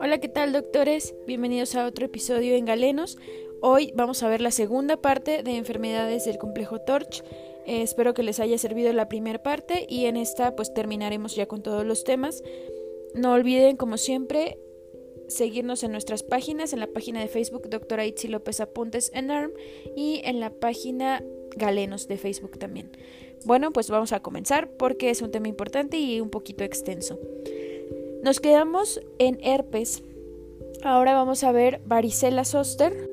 Hola, ¿qué tal doctores? Bienvenidos a otro episodio en Galenos. Hoy vamos a ver la segunda parte de enfermedades del complejo Torch. Eh, espero que les haya servido la primera parte y en esta pues terminaremos ya con todos los temas. No olviden, como siempre, seguirnos en nuestras páginas, en la página de Facebook Doctora Itzi López Apuntes en ARM y en la página Galenos de Facebook también. Bueno, pues vamos a comenzar porque es un tema importante y un poquito extenso. Nos quedamos en herpes. Ahora vamos a ver varicela zoster.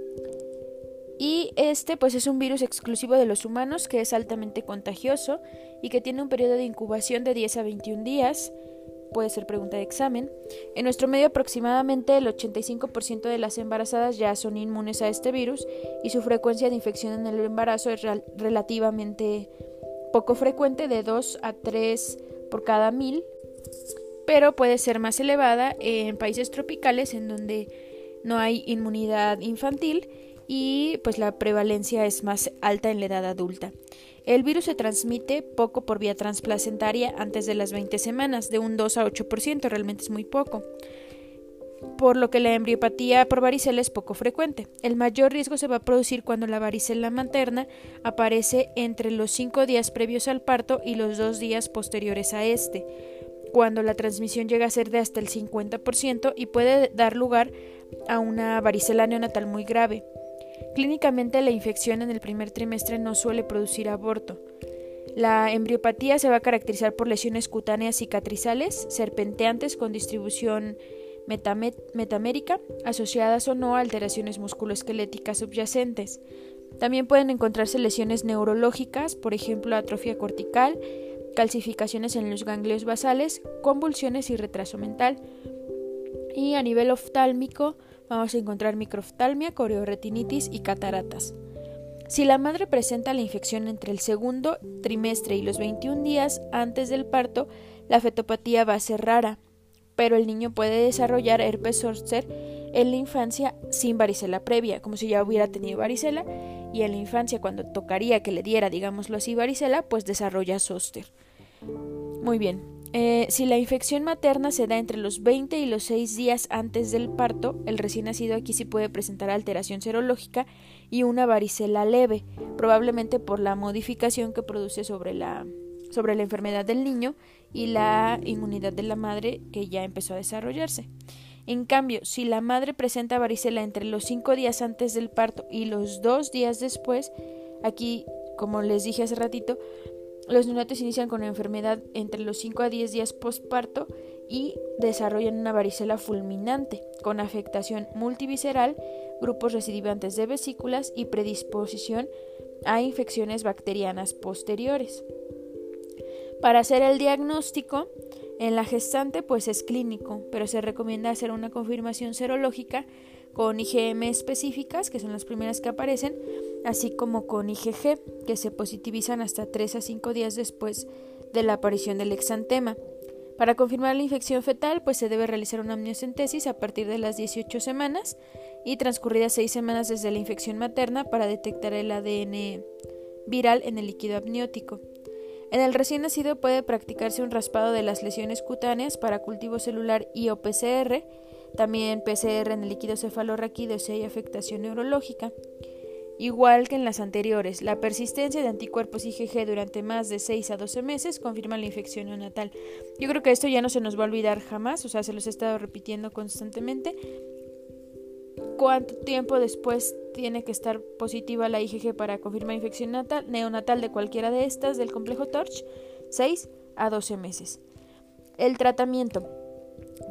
Y este pues es un virus exclusivo de los humanos que es altamente contagioso y que tiene un periodo de incubación de 10 a 21 días. Puede ser pregunta de examen. En nuestro medio aproximadamente el 85% de las embarazadas ya son inmunes a este virus y su frecuencia de infección en el embarazo es relativamente poco frecuente de 2 a 3 por cada mil pero puede ser más elevada en países tropicales en donde no hay inmunidad infantil y pues la prevalencia es más alta en la edad adulta. El virus se transmite poco por vía transplacentaria antes de las 20 semanas, de un 2 a 8%, realmente es muy poco. Por lo que la embriopatía por varicela es poco frecuente. El mayor riesgo se va a producir cuando la varicela materna aparece entre los 5 días previos al parto y los 2 días posteriores a este cuando la transmisión llega a ser de hasta el 50% y puede dar lugar a una varicela neonatal muy grave. Clínicamente la infección en el primer trimestre no suele producir aborto. La embriopatía se va a caracterizar por lesiones cutáneas cicatrizales, serpenteantes con distribución metamérica, asociadas o no a alteraciones musculoesqueléticas subyacentes. También pueden encontrarse lesiones neurológicas, por ejemplo atrofia cortical, calcificaciones en los ganglios basales, convulsiones y retraso mental. Y a nivel oftálmico vamos a encontrar microftalmia, coreoretinitis y cataratas. Si la madre presenta la infección entre el segundo trimestre y los 21 días antes del parto, la fetopatía va a ser rara, pero el niño puede desarrollar herpes zoster en la infancia sin varicela previa, como si ya hubiera tenido varicela, y en la infancia cuando tocaría que le diera, digámoslo así, varicela, pues desarrolla zoster. Muy bien. Eh, si la infección materna se da entre los 20 y los 6 días antes del parto, el recién nacido aquí sí puede presentar alteración serológica y una varicela leve, probablemente por la modificación que produce sobre la, sobre la enfermedad del niño y la inmunidad de la madre que ya empezó a desarrollarse. En cambio, si la madre presenta varicela entre los 5 días antes del parto y los 2 días después, aquí, como les dije hace ratito, los neonatos inician con la enfermedad entre los 5 a 10 días postparto y desarrollan una varicela fulminante, con afectación multivisceral, grupos recidivantes de vesículas y predisposición a infecciones bacterianas posteriores. Para hacer el diagnóstico, en la gestante pues es clínico, pero se recomienda hacer una confirmación serológica con IgM específicas, que son las primeras que aparecen, así como con IgG, que se positivizan hasta 3 a 5 días después de la aparición del exantema. Para confirmar la infección fetal, pues se debe realizar una amniocentesis a partir de las 18 semanas y transcurridas 6 semanas desde la infección materna para detectar el ADN viral en el líquido amniótico. En el recién nacido puede practicarse un raspado de las lesiones cutáneas para cultivo celular y o PCR, también PCR en el líquido cefalorraquídeo si hay afectación neurológica. Igual que en las anteriores, la persistencia de anticuerpos IgG durante más de 6 a 12 meses confirma la infección neonatal. Yo creo que esto ya no se nos va a olvidar jamás, o sea, se los he estado repitiendo constantemente. ¿Cuánto tiempo después tiene que estar positiva la IgG para confirmar infección neonatal de cualquiera de estas del complejo TORCH? 6 a 12 meses. El tratamiento.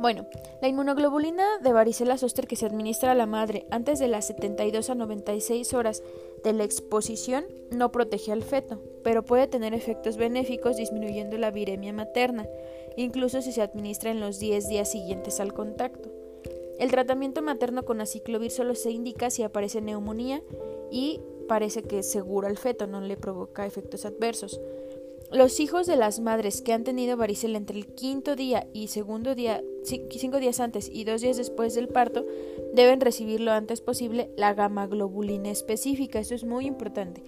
Bueno, la inmunoglobulina de varicela zoster que se administra a la madre antes de las 72 a 96 horas de la exposición no protege al feto, pero puede tener efectos benéficos disminuyendo la viremia materna, incluso si se administra en los 10 días siguientes al contacto. El tratamiento materno con aciclovir solo se indica si aparece neumonía y parece que es seguro al feto, no le provoca efectos adversos. Los hijos de las madres que han tenido varicela entre el quinto día y segundo día, cinco días antes y dos días después del parto, deben recibir lo antes posible la gamma globulina específica. Eso es muy importante.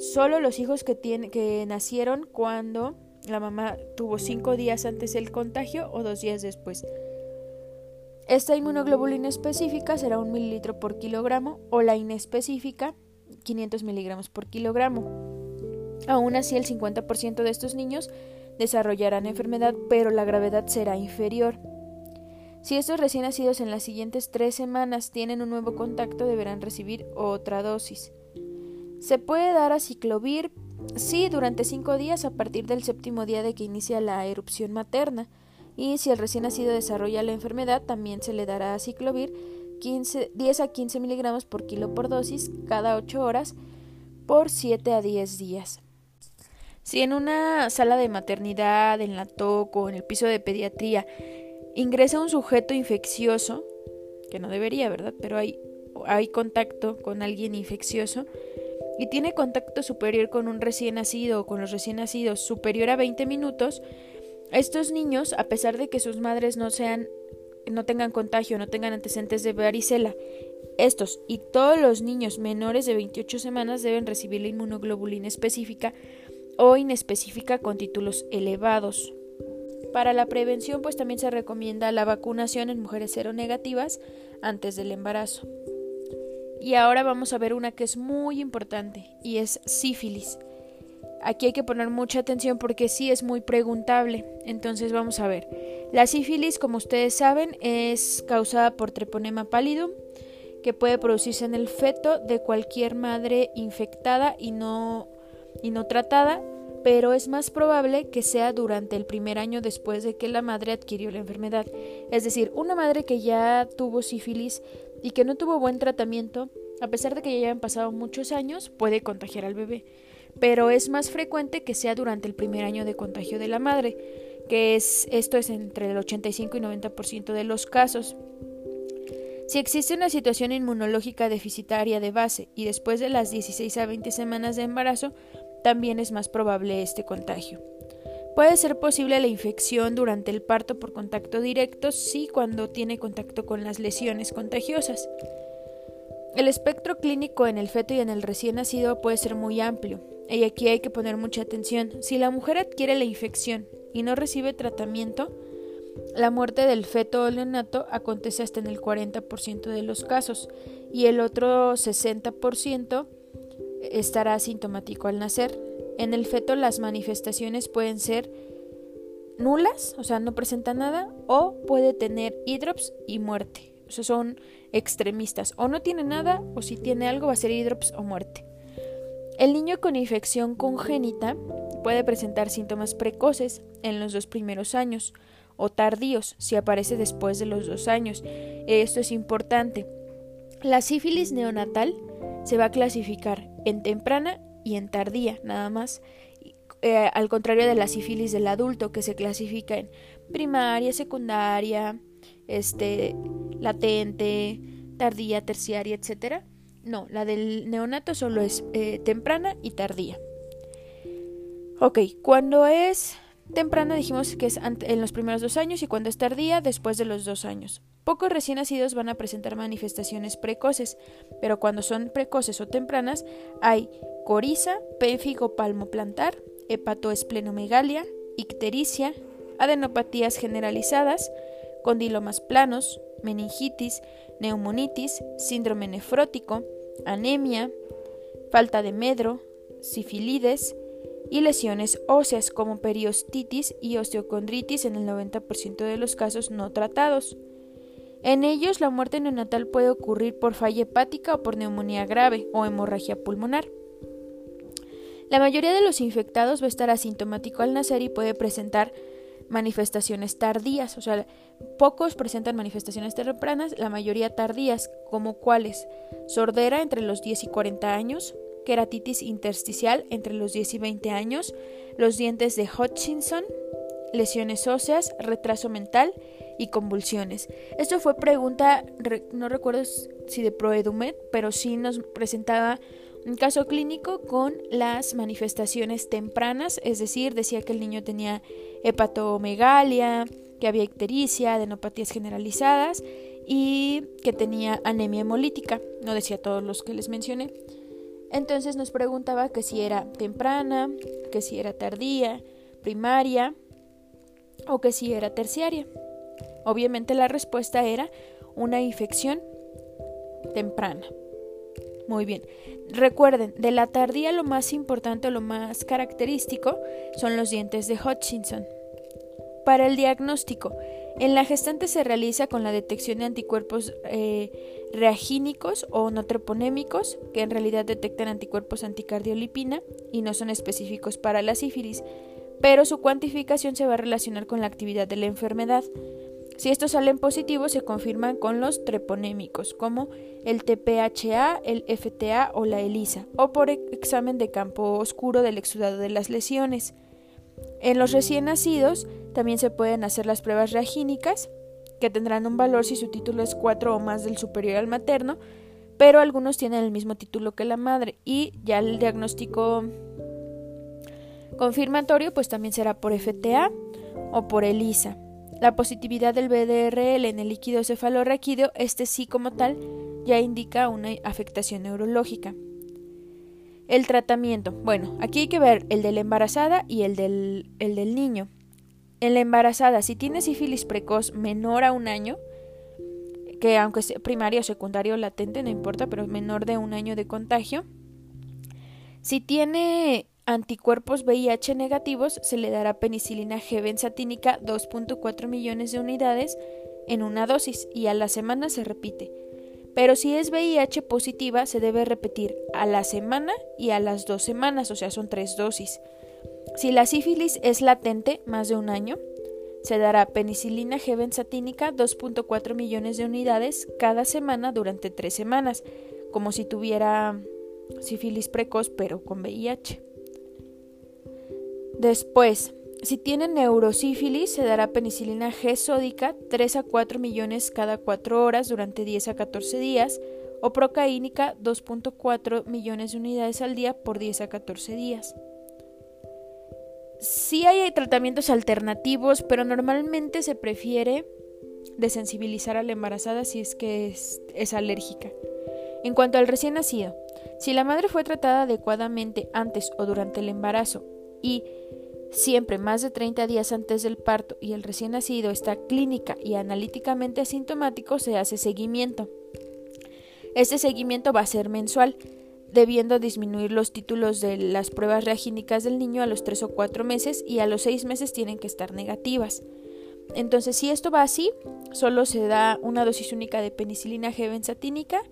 Solo los hijos que, tienen, que nacieron cuando la mamá tuvo cinco días antes del contagio o dos días después. Esta inmunoglobulina específica será un mililitro por kilogramo o la inespecífica 500 miligramos por kilogramo. Aún así, el 50% de estos niños desarrollarán enfermedad, pero la gravedad será inferior. Si estos recién nacidos en las siguientes tres semanas tienen un nuevo contacto, deberán recibir otra dosis. Se puede dar a ciclovir, sí, durante cinco días a partir del séptimo día de que inicia la erupción materna, y si el recién nacido desarrolla la enfermedad, también se le dará ciclovir 10 a 15 miligramos por kilo por dosis cada 8 horas por 7 a 10 días. Si en una sala de maternidad, en la TOC o en el piso de pediatría ingresa un sujeto infeccioso, que no debería, ¿verdad? Pero hay, hay contacto con alguien infeccioso y tiene contacto superior con un recién nacido o con los recién nacidos superior a 20 minutos, estos niños, a pesar de que sus madres no sean no tengan contagio, no tengan antecedentes de varicela, estos y todos los niños menores de 28 semanas deben recibir la inmunoglobulina específica o inespecífica con títulos elevados. Para la prevención, pues también se recomienda la vacunación en mujeres seronegativas antes del embarazo. Y ahora vamos a ver una que es muy importante y es sífilis. Aquí hay que poner mucha atención porque sí es muy preguntable. Entonces vamos a ver. La sífilis, como ustedes saben, es causada por treponema pallidum, que puede producirse en el feto de cualquier madre infectada y no y no tratada, pero es más probable que sea durante el primer año después de que la madre adquirió la enfermedad. Es decir, una madre que ya tuvo sífilis y que no tuvo buen tratamiento, a pesar de que ya hayan pasado muchos años, puede contagiar al bebé. Pero es más frecuente que sea durante el primer año de contagio de la madre, que es esto es entre el 85 y 90% de los casos. Si existe una situación inmunológica deficitaria de base y después de las 16 a 20 semanas de embarazo, también es más probable este contagio. Puede ser posible la infección durante el parto por contacto directo si cuando tiene contacto con las lesiones contagiosas. El espectro clínico en el feto y en el recién nacido puede ser muy amplio, y aquí hay que poner mucha atención. Si la mujer adquiere la infección y no recibe tratamiento, la muerte del feto o neonato acontece hasta en el 40% de los casos y el otro 60% estará asintomático al nacer. En el feto las manifestaciones pueden ser nulas, o sea, no presenta nada, o puede tener hidrops y muerte. O son extremistas. O no tiene nada, o si tiene algo va a ser hidrops o muerte. El niño con infección congénita puede presentar síntomas precoces en los dos primeros años o tardíos si aparece después de los dos años. Esto es importante. La sífilis neonatal se va a clasificar en temprana y en tardía, nada más. Eh, al contrario de la sífilis del adulto, que se clasifica en primaria, secundaria, este, latente, tardía, terciaria, etc. No, la del neonato solo es eh, temprana y tardía. Ok, cuando es temprana dijimos que es en los primeros dos años y cuando es tardía después de los dos años. Pocos recién nacidos van a presentar manifestaciones precoces, pero cuando son precoces o tempranas hay coriza, pénfigo palmoplantar, hepatoesplenomegalia, ictericia, adenopatías generalizadas, condilomas planos, meningitis, neumonitis, síndrome nefrótico, anemia, falta de medro, sifilides y lesiones óseas como periostitis y osteocondritis en el 90% de los casos no tratados. En ellos la muerte neonatal puede ocurrir por falla hepática o por neumonía grave o hemorragia pulmonar. La mayoría de los infectados va a estar asintomático al nacer y puede presentar manifestaciones tardías, o sea, pocos presentan manifestaciones tempranas, la mayoría tardías, como cuáles, sordera entre los 10 y 40 años, queratitis intersticial entre los 10 y 20 años, los dientes de Hutchinson, lesiones óseas, retraso mental y convulsiones. Esto fue pregunta, no recuerdo si de Proedumet, pero sí nos presentaba un caso clínico con las manifestaciones tempranas, es decir, decía que el niño tenía hepatomegalia, que había ictericia, adenopatías generalizadas y que tenía anemia hemolítica. No decía todos los que les mencioné. Entonces nos preguntaba que si era temprana, que si era tardía, primaria o que si era terciaria. Obviamente la respuesta era una infección temprana. Muy bien. Recuerden, de la tardía lo más importante lo más característico son los dientes de Hutchinson. Para el diagnóstico, en la gestante se realiza con la detección de anticuerpos eh, reagínicos o no treponémicos, que en realidad detectan anticuerpos anticardiolipina y no son específicos para la sífilis, pero su cuantificación se va a relacionar con la actividad de la enfermedad. Si estos salen positivos, se confirman con los treponémicos, como el TPHA, el FTA o la ELISA, o por examen de campo oscuro del exudado de las lesiones. En los recién nacidos también se pueden hacer las pruebas reagínicas, que tendrán un valor si su título es 4 o más del superior al materno, pero algunos tienen el mismo título que la madre y ya el diagnóstico confirmatorio pues también será por FTA o por ELISA. La positividad del BDRL en el líquido cefalorraquídeo, este sí como tal, ya indica una afectación neurológica. El tratamiento. Bueno, aquí hay que ver el de la embarazada y el del, el del niño. En la embarazada, si tiene sífilis precoz menor a un año, que aunque sea primario o secundario latente, no importa, pero menor de un año de contagio, si tiene anticuerpos VIH negativos, se le dará penicilina G benzatínica 2.4 millones de unidades en una dosis y a la semana se repite. Pero si es VIH positiva, se debe repetir a la semana y a las dos semanas, o sea, son tres dosis. Si la sífilis es latente, más de un año, se dará penicilina G benzatínica 2.4 millones de unidades cada semana durante tres semanas, como si tuviera sífilis precoz pero con VIH. Después, si tiene neurosífilis, se dará penicilina G sódica 3 a 4 millones cada 4 horas durante 10 a 14 días o procaínica 2.4 millones de unidades al día por 10 a 14 días. Sí hay tratamientos alternativos, pero normalmente se prefiere desensibilizar a la embarazada si es que es, es alérgica. En cuanto al recién nacido, si la madre fue tratada adecuadamente antes o durante el embarazo y siempre más de 30 días antes del parto y el recién nacido está clínica y analíticamente asintomático, se hace seguimiento. Este seguimiento va a ser mensual debiendo disminuir los títulos de las pruebas reagínicas del niño a los 3 o 4 meses y a los 6 meses tienen que estar negativas. Entonces, si esto va así, solo se da una dosis única de penicilina G benzatínica,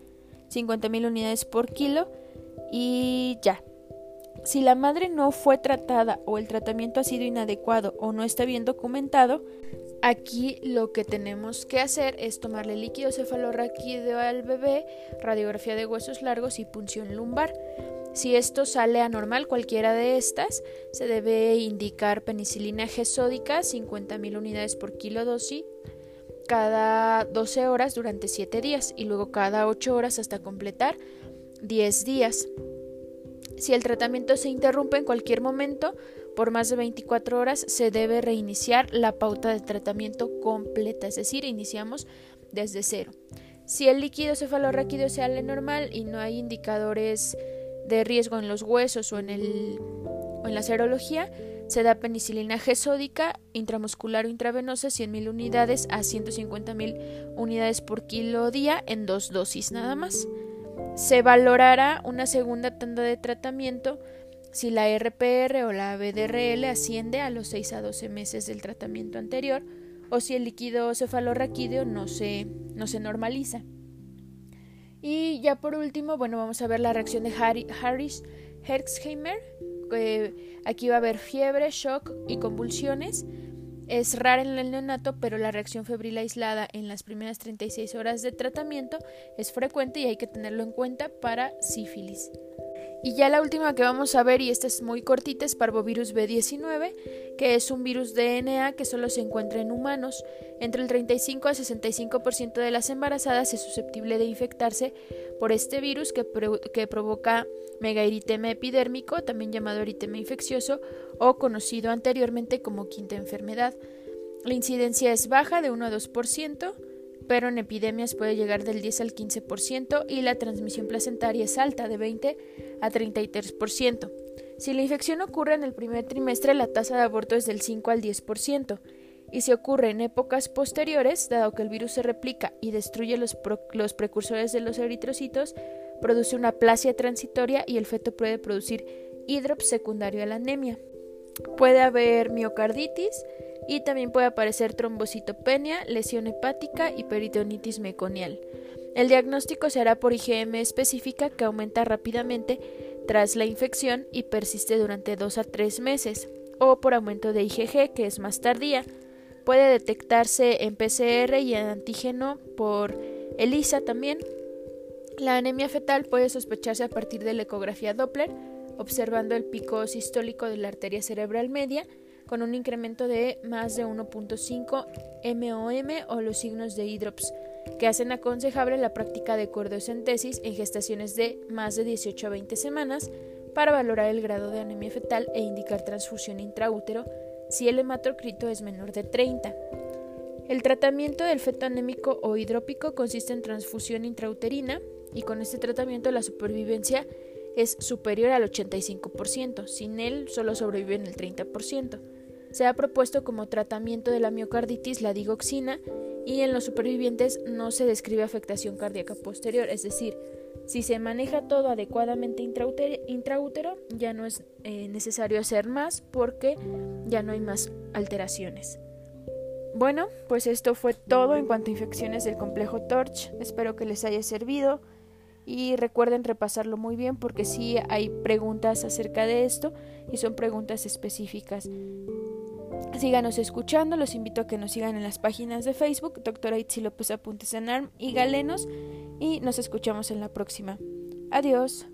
50.000 unidades por kilo y ya. Si la madre no fue tratada o el tratamiento ha sido inadecuado o no está bien documentado, Aquí lo que tenemos que hacer es tomarle líquido cefalorraquídeo al bebé, radiografía de huesos largos y punción lumbar. Si esto sale anormal, cualquiera de estas, se debe indicar penicilina G sódica, 50.000 unidades por kilo dosis, cada 12 horas durante 7 días y luego cada 8 horas hasta completar 10 días. Si el tratamiento se interrumpe en cualquier momento, por más de 24 horas se debe reiniciar la pauta de tratamiento completa, es decir, iniciamos desde cero. Si el líquido cefalorraquídeo sale normal y no hay indicadores de riesgo en los huesos o en, el, en la serología, se da penicilina G sódica intramuscular o intravenosa 100.000 unidades a 150.000 unidades por kilo día en dos dosis nada más. Se valorará una segunda tanda de tratamiento si la RPR o la BDRL asciende a los 6 a 12 meses del tratamiento anterior o si el líquido cefalorraquídeo no se, no se normaliza. Y ya por último, bueno, vamos a ver la reacción de Harris Herxheimer. aquí va a haber fiebre, shock y convulsiones. Es rara en el neonato, pero la reacción febril aislada en las primeras 36 horas de tratamiento es frecuente y hay que tenerlo en cuenta para sífilis. Y ya la última que vamos a ver, y esta es muy cortita, es parvovirus B19, que es un virus DNA que solo se encuentra en humanos. Entre el 35 a 65% de las embarazadas es susceptible de infectarse por este virus que, que provoca megaeritema epidérmico, también llamado eritema infeccioso o conocido anteriormente como quinta enfermedad. La incidencia es baja de 1 a 2%, pero en epidemias puede llegar del 10 al 15% y la transmisión placentaria es alta de 20 a 33%. Si la infección ocurre en el primer trimestre, la tasa de aborto es del 5 al 10%, y si ocurre en épocas posteriores, dado que el virus se replica y destruye los, los precursores de los eritrocitos, produce una plasia transitoria y el feto puede producir hidrops secundario a la anemia. Puede haber miocarditis y también puede aparecer trombocitopenia, lesión hepática y peritonitis meconial. El diagnóstico se hará por IgM específica que aumenta rápidamente tras la infección y persiste durante 2 a 3 meses, o por aumento de IgG, que es más tardía. Puede detectarse en PCR y en antígeno por ELISA también. La anemia fetal puede sospecharse a partir de la ecografía Doppler, observando el pico sistólico de la arteria cerebral media con un incremento de más de 1.5 MOM o los signos de hidrops, que hacen aconsejable la práctica de cordiocentesis en gestaciones de más de 18 a 20 semanas para valorar el grado de anemia fetal e indicar transfusión intraútero si el hematocrito es menor de 30. El tratamiento del feto anémico o hidrópico consiste en transfusión intrauterina y con este tratamiento la supervivencia es superior al 85%, sin él solo sobreviven el 30%. Se ha propuesto como tratamiento de la miocarditis la digoxina y en los supervivientes no se describe afectación cardíaca posterior, es decir, si se maneja todo adecuadamente intraútero, ya no es eh, necesario hacer más porque ya no hay más alteraciones. Bueno, pues esto fue todo en cuanto a infecciones del complejo TORCH. Espero que les haya servido y recuerden repasarlo muy bien porque sí hay preguntas acerca de esto y son preguntas específicas. Síganos escuchando, los invito a que nos sigan en las páginas de Facebook, doctora Itzi López Apuntes en ARM y Galenos, y nos escuchamos en la próxima. Adiós.